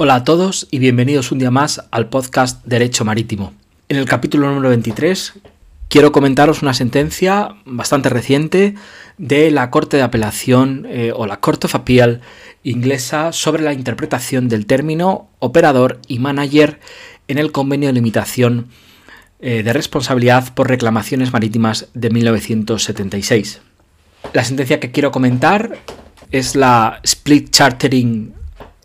Hola a todos y bienvenidos un día más al podcast Derecho Marítimo. En el capítulo número 23 quiero comentaros una sentencia bastante reciente de la Corte de Apelación eh, o la Court of Appeal inglesa sobre la interpretación del término operador y manager en el convenio de limitación eh, de responsabilidad por reclamaciones marítimas de 1976. La sentencia que quiero comentar es la Split Chartering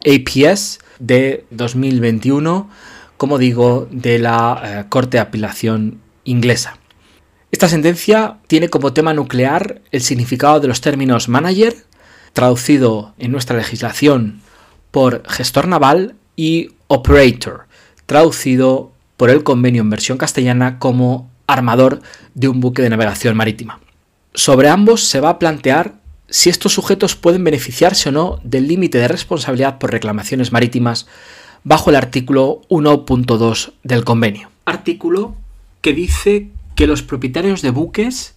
APS de 2021, como digo, de la eh, Corte de Apelación inglesa. Esta sentencia tiene como tema nuclear el significado de los términos manager, traducido en nuestra legislación por gestor naval, y operator, traducido por el convenio en versión castellana como armador de un buque de navegación marítima. Sobre ambos se va a plantear si estos sujetos pueden beneficiarse o no del límite de responsabilidad por reclamaciones marítimas bajo el artículo 1.2 del convenio. Artículo que dice que los propietarios de buques,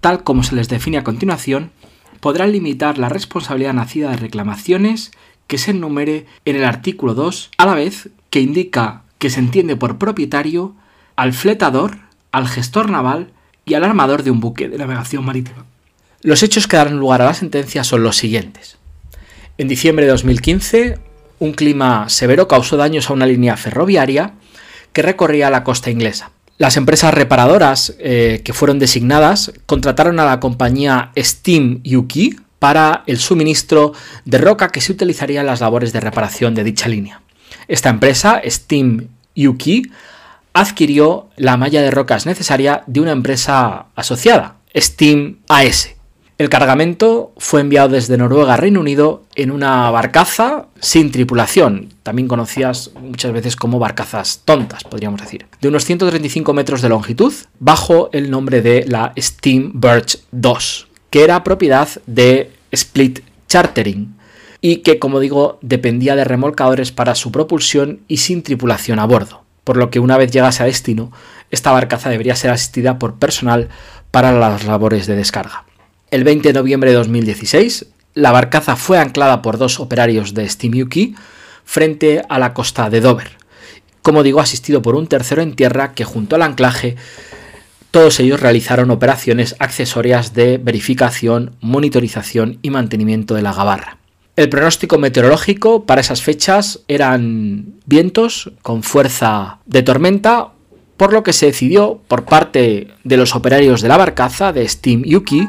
tal como se les define a continuación, podrán limitar la responsabilidad nacida de reclamaciones que se enumere en el artículo 2, a la vez que indica que se entiende por propietario al fletador, al gestor naval y al armador de un buque de navegación marítima. Los hechos que darán lugar a la sentencia son los siguientes. En diciembre de 2015, un clima severo causó daños a una línea ferroviaria que recorría la costa inglesa. Las empresas reparadoras eh, que fueron designadas contrataron a la compañía Steam UK para el suministro de roca que se utilizaría en las labores de reparación de dicha línea. Esta empresa, Steam UK, adquirió la malla de rocas necesaria de una empresa asociada, Steam AS, el cargamento fue enviado desde Noruega a Reino Unido en una barcaza sin tripulación, también conocidas muchas veces como barcazas tontas, podríamos decir, de unos 135 metros de longitud, bajo el nombre de la Steam Birch 2, que era propiedad de Split Chartering y que, como digo, dependía de remolcadores para su propulsión y sin tripulación a bordo, por lo que una vez llegase a destino, esta barcaza debería ser asistida por personal para las labores de descarga. El 20 de noviembre de 2016, la barcaza fue anclada por dos operarios de Steam UK frente a la costa de Dover. Como digo, asistido por un tercero en tierra que junto al anclaje todos ellos realizaron operaciones accesorias de verificación, monitorización y mantenimiento de la gabarra. El pronóstico meteorológico para esas fechas eran vientos con fuerza de tormenta, por lo que se decidió por parte de los operarios de la barcaza de Steam UK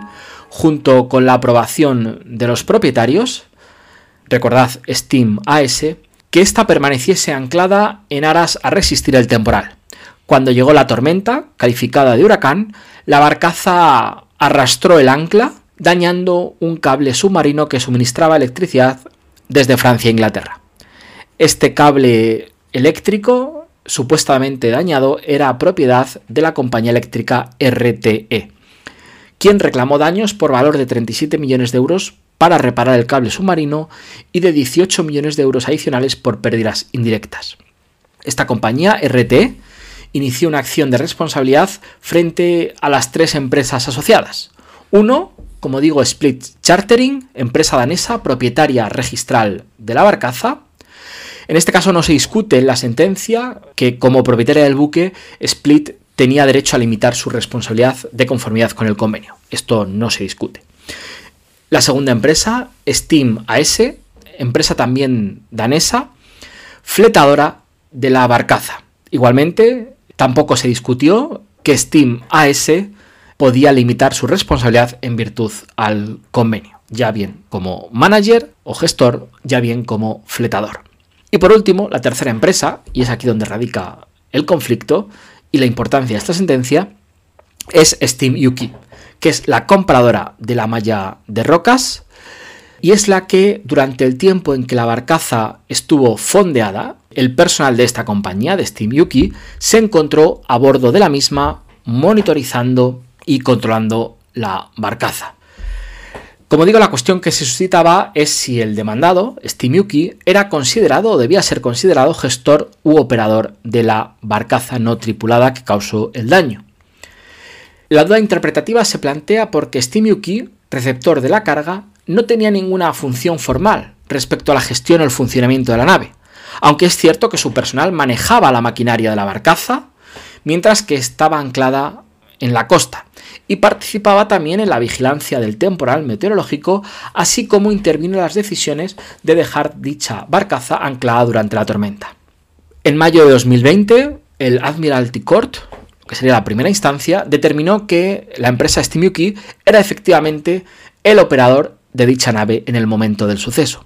junto con la aprobación de los propietarios, recordad Steam AS, que ésta permaneciese anclada en aras a resistir el temporal. Cuando llegó la tormenta, calificada de huracán, la barcaza arrastró el ancla, dañando un cable submarino que suministraba electricidad desde Francia a Inglaterra. Este cable eléctrico, supuestamente dañado, era propiedad de la compañía eléctrica RTE quien reclamó daños por valor de 37 millones de euros para reparar el cable submarino y de 18 millones de euros adicionales por pérdidas indirectas. Esta compañía, RT, inició una acción de responsabilidad frente a las tres empresas asociadas. Uno, como digo, Split Chartering, empresa danesa propietaria registral de la barcaza. En este caso no se discute en la sentencia que como propietaria del buque, Split tenía derecho a limitar su responsabilidad de conformidad con el convenio. Esto no se discute. La segunda empresa, Steam AS, empresa también danesa, fletadora de la barcaza. Igualmente, tampoco se discutió que Steam AS podía limitar su responsabilidad en virtud al convenio, ya bien como manager o gestor, ya bien como fletador. Y por último, la tercera empresa, y es aquí donde radica el conflicto, y la importancia de esta sentencia es Steam Yuki, que es la compradora de la malla de rocas y es la que durante el tiempo en que la barcaza estuvo fondeada, el personal de esta compañía, de Steam Yuki, se encontró a bordo de la misma monitorizando y controlando la barcaza. Como digo, la cuestión que se suscitaba es si el demandado, Yuki, era considerado o debía ser considerado gestor u operador de la barcaza no tripulada que causó el daño. La duda interpretativa se plantea porque Yuki, receptor de la carga, no tenía ninguna función formal respecto a la gestión o el funcionamiento de la nave, aunque es cierto que su personal manejaba la maquinaria de la barcaza, mientras que estaba anclada en la costa, y participaba también en la vigilancia del temporal meteorológico, así como intervino en las decisiones de dejar dicha barcaza anclada durante la tormenta. En mayo de 2020, el Admiralty Court, que sería la primera instancia, determinó que la empresa Steamuki era efectivamente el operador de dicha nave en el momento del suceso.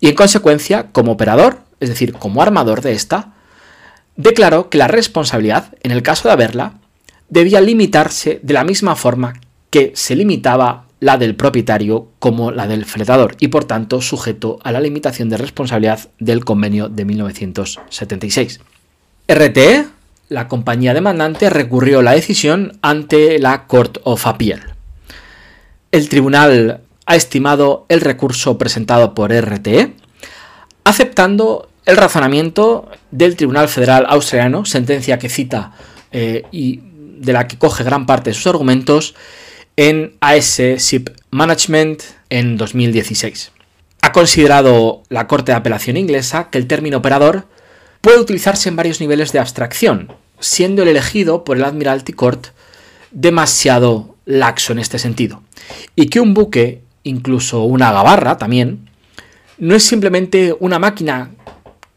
Y en consecuencia, como operador, es decir, como armador de esta, declaró que la responsabilidad, en el caso de haberla, debía limitarse de la misma forma que se limitaba la del propietario como la del fletador y por tanto sujeto a la limitación de responsabilidad del convenio de 1976. RTE, la compañía demandante, recurrió la decisión ante la Court of Appeal. El tribunal ha estimado el recurso presentado por RTE, aceptando el razonamiento del Tribunal Federal Australiano, sentencia que cita eh, y de la que coge gran parte de sus argumentos en AS Ship Management en 2016. Ha considerado la Corte de Apelación inglesa que el término operador puede utilizarse en varios niveles de abstracción, siendo el elegido por el Admiralty Court demasiado laxo en este sentido, y que un buque, incluso una gabarra también, no es simplemente una máquina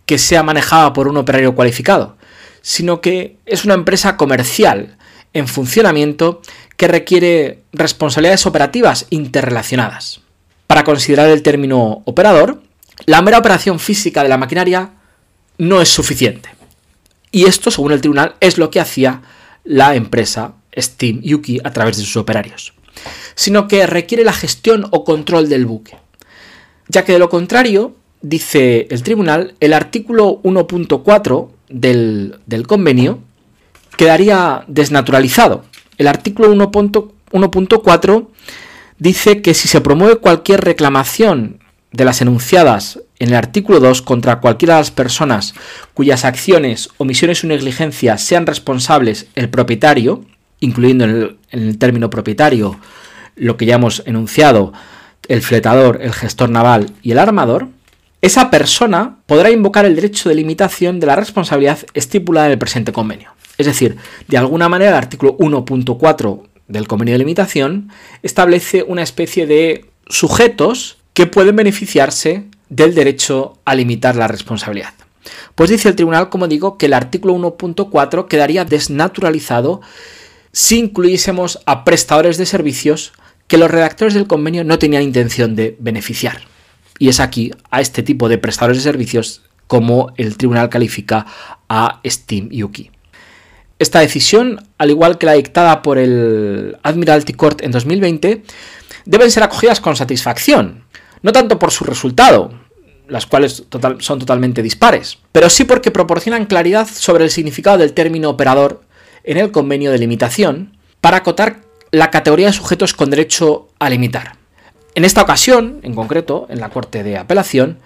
que sea manejada por un operario cualificado, sino que es una empresa comercial en funcionamiento que requiere responsabilidades operativas interrelacionadas. Para considerar el término operador, la mera operación física de la maquinaria no es suficiente. Y esto, según el tribunal, es lo que hacía la empresa Steam Yuki a través de sus operarios, sino que requiere la gestión o control del buque. Ya que de lo contrario, dice el tribunal, el artículo 1.4 del, del convenio quedaría desnaturalizado. El artículo 1.4 dice que si se promueve cualquier reclamación de las enunciadas en el artículo 2 contra cualquiera de las personas cuyas acciones, omisiones o negligencias sean responsables el propietario, incluyendo en el, término propietario lo que ya hemos enunciado, el fletador, el gestor naval y el armador, esa persona podrá invocar el derecho de limitación de la responsabilidad estipulada en el presente convenio. Es decir, de alguna manera el artículo 1.4 del convenio de limitación establece una especie de sujetos que pueden beneficiarse del derecho a limitar la responsabilidad. Pues dice el tribunal, como digo, que el artículo 1.4 quedaría desnaturalizado si incluyésemos a prestadores de servicios que los redactores del convenio no tenían intención de beneficiar. Y es aquí, a este tipo de prestadores de servicios, como el tribunal califica a Steam Yuki. Esta decisión, al igual que la dictada por el Admiralty Court en 2020, deben ser acogidas con satisfacción, no tanto por su resultado, las cuales son totalmente dispares, pero sí porque proporcionan claridad sobre el significado del término operador en el convenio de limitación para acotar la categoría de sujetos con derecho a limitar. En esta ocasión, en concreto, en la Corte de Apelación,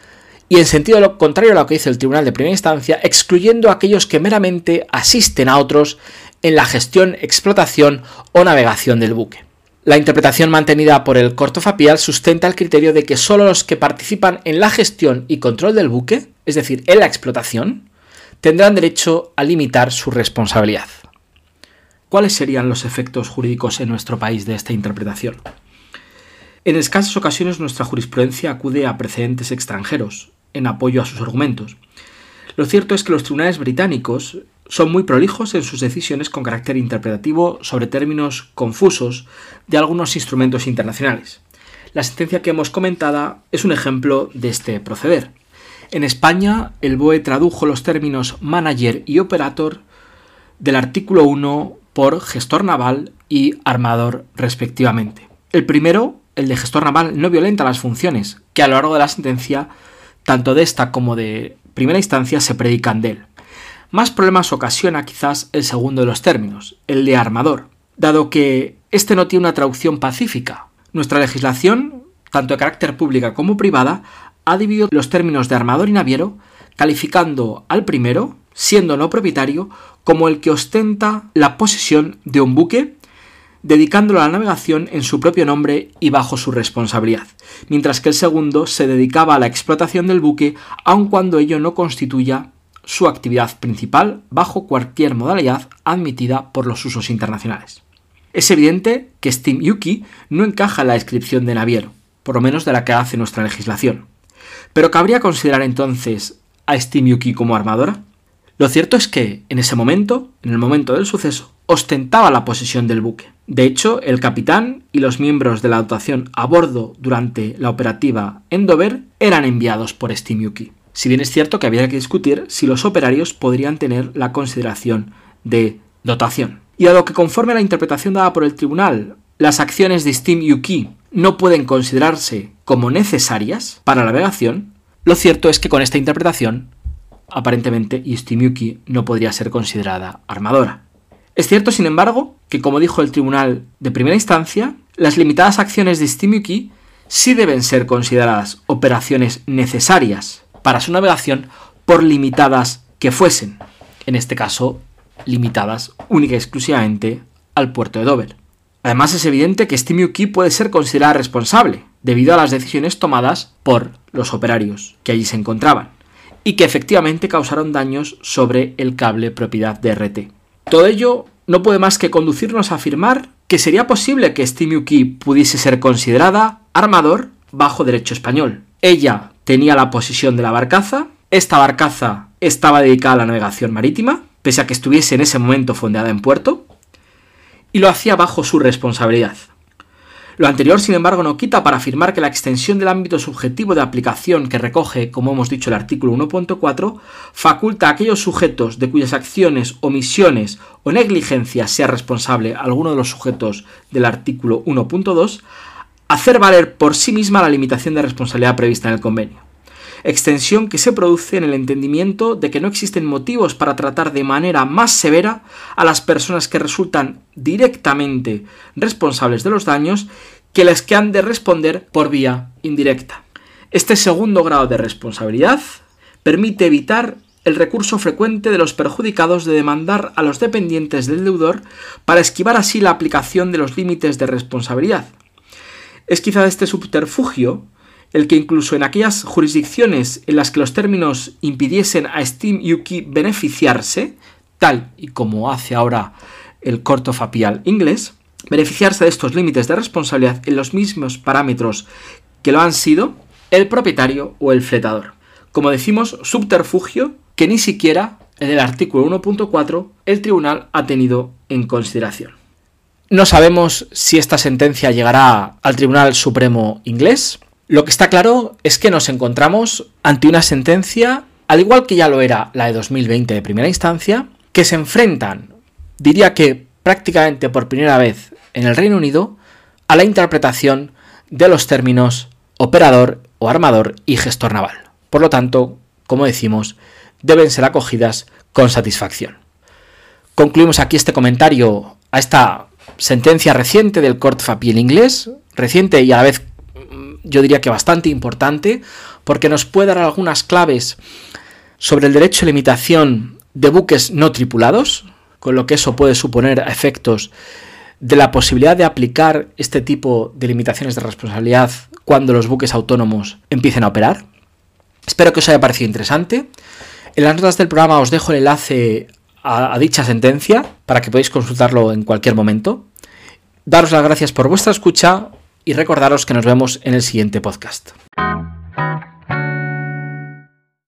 y en sentido contrario a lo que dice el Tribunal de Primera Instancia, excluyendo a aquellos que meramente asisten a otros en la gestión, explotación o navegación del buque. La interpretación mantenida por el Cortofapial sustenta el criterio de que solo los que participan en la gestión y control del buque, es decir, en la explotación, tendrán derecho a limitar su responsabilidad. ¿Cuáles serían los efectos jurídicos en nuestro país de esta interpretación? En escasas ocasiones nuestra jurisprudencia acude a precedentes extranjeros, en apoyo a sus argumentos. Lo cierto es que los tribunales británicos son muy prolijos en sus decisiones con carácter interpretativo sobre términos confusos de algunos instrumentos internacionales. La sentencia que hemos comentado es un ejemplo de este proceder. En España, el BOE tradujo los términos manager y operator del artículo 1 por gestor naval y armador respectivamente. El primero, el de gestor naval, no violenta las funciones que a lo largo de la sentencia tanto de esta como de primera instancia, se predican de él. Más problemas ocasiona quizás el segundo de los términos, el de armador, dado que este no tiene una traducción pacífica. Nuestra legislación, tanto de carácter pública como privada, ha dividido los términos de armador y naviero, calificando al primero, siendo no propietario, como el que ostenta la posesión de un buque, dedicándolo a la navegación en su propio nombre y bajo su responsabilidad, mientras que el segundo se dedicaba a la explotación del buque aun cuando ello no constituya su actividad principal bajo cualquier modalidad admitida por los usos internacionales. Es evidente que Steam Yuki no encaja en la descripción de naviero, por lo menos de la que hace nuestra legislación. Pero ¿cabría considerar entonces a Steam Yuki como armadora? Lo cierto es que, en ese momento, en el momento del suceso, ostentaba la posesión del buque. De hecho, el capitán y los miembros de la dotación a bordo durante la operativa Endover eran enviados por Steam Yuki. Si bien es cierto que había que discutir si los operarios podrían tener la consideración de dotación. Y a lo que conforme a la interpretación dada por el tribunal, las acciones de Steam Yuki no pueden considerarse como necesarias para la navegación, lo cierto es que con esta interpretación, aparentemente Steam Yuki no podría ser considerada armadora. Es cierto, sin embargo, que como dijo el tribunal de primera instancia, las limitadas acciones de Steam Yuki sí deben ser consideradas operaciones necesarias para su navegación por limitadas que fuesen, en este caso limitadas única y exclusivamente al puerto de Dover. Además es evidente que Yuki puede ser considerada responsable, debido a las decisiones tomadas por los operarios que allí se encontraban, y que efectivamente causaron daños sobre el cable propiedad de RT. Todo ello no puede más que conducirnos a afirmar que sería posible que Yuki pudiese ser considerada armador bajo derecho español. Ella tenía la posesión de la barcaza, esta barcaza estaba dedicada a la navegación marítima, pese a que estuviese en ese momento fondeada en puerto, y lo hacía bajo su responsabilidad. Lo anterior, sin embargo, no quita para afirmar que la extensión del ámbito subjetivo de aplicación que recoge, como hemos dicho, el artículo 1.4, faculta a aquellos sujetos de cuyas acciones, omisiones o negligencias sea responsable alguno de los sujetos del artículo 1.2 hacer valer por sí misma la limitación de responsabilidad prevista en el convenio. Extensión que se produce en el entendimiento de que no existen motivos para tratar de manera más severa a las personas que resultan directamente responsables de los daños que las que han de responder por vía indirecta. Este segundo grado de responsabilidad permite evitar el recurso frecuente de los perjudicados de demandar a los dependientes del deudor para esquivar así la aplicación de los límites de responsabilidad, es quizá este subterfugio el que incluso en aquellas jurisdicciones en las que los términos impidiesen a Steam Yuki beneficiarse, tal y como hace ahora el corto fapial inglés, beneficiarse de estos límites de responsabilidad en los mismos parámetros que lo han sido el propietario o el fletador. Como decimos, subterfugio que ni siquiera en el artículo 1.4 el tribunal ha tenido en consideración. No sabemos si esta sentencia llegará al Tribunal Supremo inglés. Lo que está claro es que nos encontramos ante una sentencia, al igual que ya lo era la de 2020 de primera instancia, que se enfrentan, diría que prácticamente por primera vez en el Reino Unido, a la interpretación de los términos operador o armador y gestor naval. Por lo tanto, como decimos, deben ser acogidas con satisfacción. Concluimos aquí este comentario a esta sentencia reciente del Court Fapiel inglés, reciente y a la vez yo diría que bastante importante, porque nos puede dar algunas claves sobre el derecho de limitación de buques no tripulados, con lo que eso puede suponer efectos de la posibilidad de aplicar este tipo de limitaciones de responsabilidad cuando los buques autónomos empiecen a operar. Espero que os haya parecido interesante. En las notas del programa os dejo el enlace a, a dicha sentencia para que podáis consultarlo en cualquier momento. Daros las gracias por vuestra escucha y recordaros que nos vemos en el siguiente podcast.